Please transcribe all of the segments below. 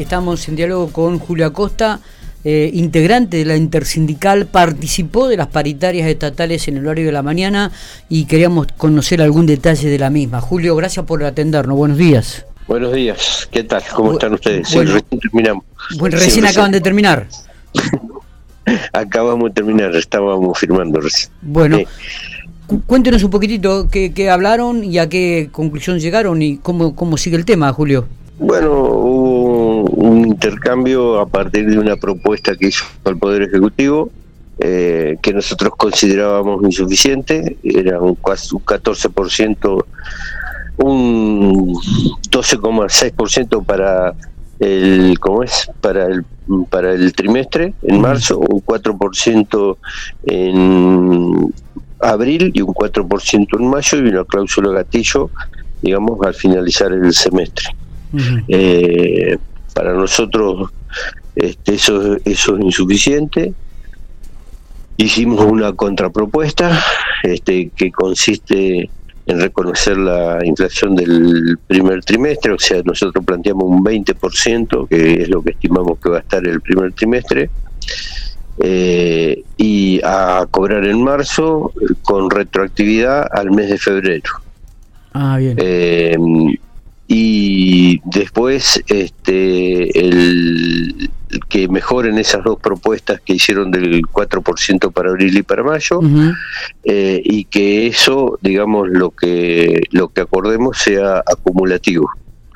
Estamos en diálogo con Julio Acosta, eh, integrante de la intersindical, participó de las paritarias estatales en el horario de la mañana y queríamos conocer algún detalle de la misma. Julio, gracias por atendernos. Buenos días. Buenos días, ¿qué tal? ¿Cómo están ustedes? Bueno, recién terminamos. Bueno, recién acaban de terminar. Acabamos de terminar, estábamos firmando recién. Bueno, cuéntenos un poquitito qué, qué, hablaron y a qué conclusión llegaron y cómo, cómo sigue el tema, Julio. Bueno, un intercambio a partir de una propuesta que hizo el Poder Ejecutivo eh, que nosotros considerábamos insuficiente, era un, un 14%, un 12,6% para el cómo es para el para el trimestre en marzo, un 4% en abril y un 4% en mayo y una cláusula gatillo, digamos, al finalizar el semestre. Eh, para nosotros este, eso, eso es insuficiente. Hicimos una contrapropuesta este, que consiste en reconocer la inflación del primer trimestre, o sea, nosotros planteamos un 20%, que es lo que estimamos que va a estar el primer trimestre, eh, y a cobrar en marzo con retroactividad al mes de febrero. Ah, bien. Eh, y después este el, que mejoren esas dos propuestas que hicieron del 4% para abril y para mayo uh -huh. eh, y que eso digamos lo que lo que acordemos sea acumulativo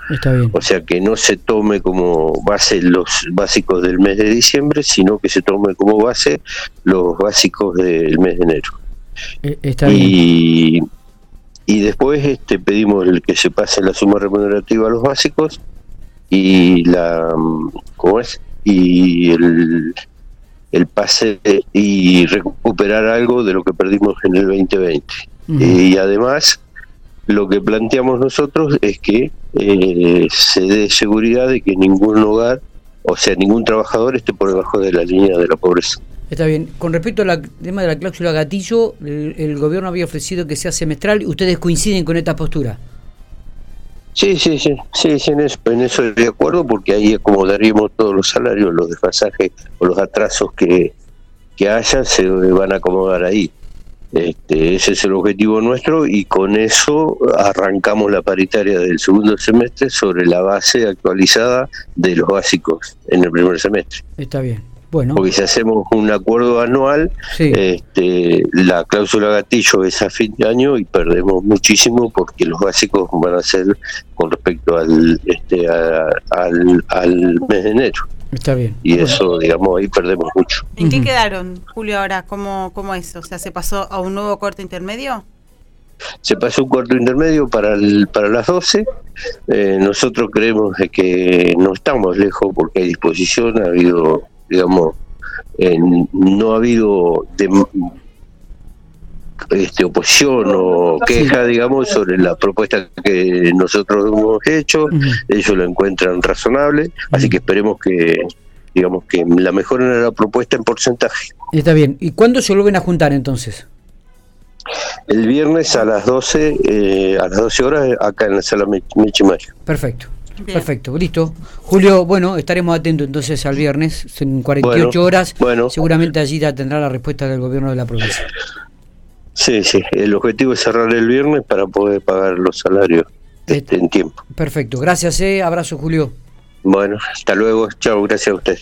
Está bien. o sea que no se tome como base los básicos del mes de diciembre sino que se tome como base los básicos del mes de enero eh, Está bien y después este pedimos el que se pase la suma remunerativa a los básicos y la cómo es y el el pase y recuperar algo de lo que perdimos en el 2020 uh -huh. y además lo que planteamos nosotros es que eh, se dé seguridad de que ningún hogar o sea ningún trabajador esté por debajo de la línea de la pobreza Está bien. Con respecto al tema de la cláusula gatillo, el, el, gobierno había ofrecido que sea semestral. ¿Ustedes coinciden con esta postura? Sí, sí, sí, sí, sí en, eso, en eso estoy de acuerdo porque ahí acomodaríamos todos los salarios, los desfasajes o los atrasos que, que haya se van a acomodar ahí. Este, ese es el objetivo nuestro y con eso arrancamos la paritaria del segundo semestre sobre la base actualizada de los básicos en el primer semestre. Está bien. Bueno. Porque si hacemos un acuerdo anual, sí. este, la cláusula gatillo es a fin de año y perdemos muchísimo porque los básicos van a ser con respecto al, este, a, al, al mes de enero. Está bien. Y bueno. eso, digamos, ahí perdemos mucho. ¿En qué quedaron, Julio, ahora? ¿Cómo, ¿Cómo es? O sea, ¿se pasó a un nuevo corte intermedio? se pasó un cuarto intermedio para el, para las 12 eh, nosotros creemos de que no estamos lejos porque hay disposición ha habido digamos, eh, no ha habido de, este, oposición o queja, digamos, sobre la propuesta que nosotros hemos hecho, ellos lo encuentran razonable, así que esperemos que digamos que la mejoren en la propuesta en porcentaje. Está bien, ¿y cuándo se vuelven a juntar entonces? El viernes a las 12, eh, a las 12 horas acá en la sala Michimayo. Perfecto. Bien. Perfecto, listo. Julio, bueno, estaremos atentos entonces al viernes, en 48 bueno, horas. Bueno. Seguramente allí ya tendrá la respuesta del gobierno de la provincia. Sí, sí, el objetivo es cerrar el viernes para poder pagar los salarios este, en tiempo. Perfecto, gracias, eh. abrazo Julio. Bueno, hasta luego, chao, gracias a usted.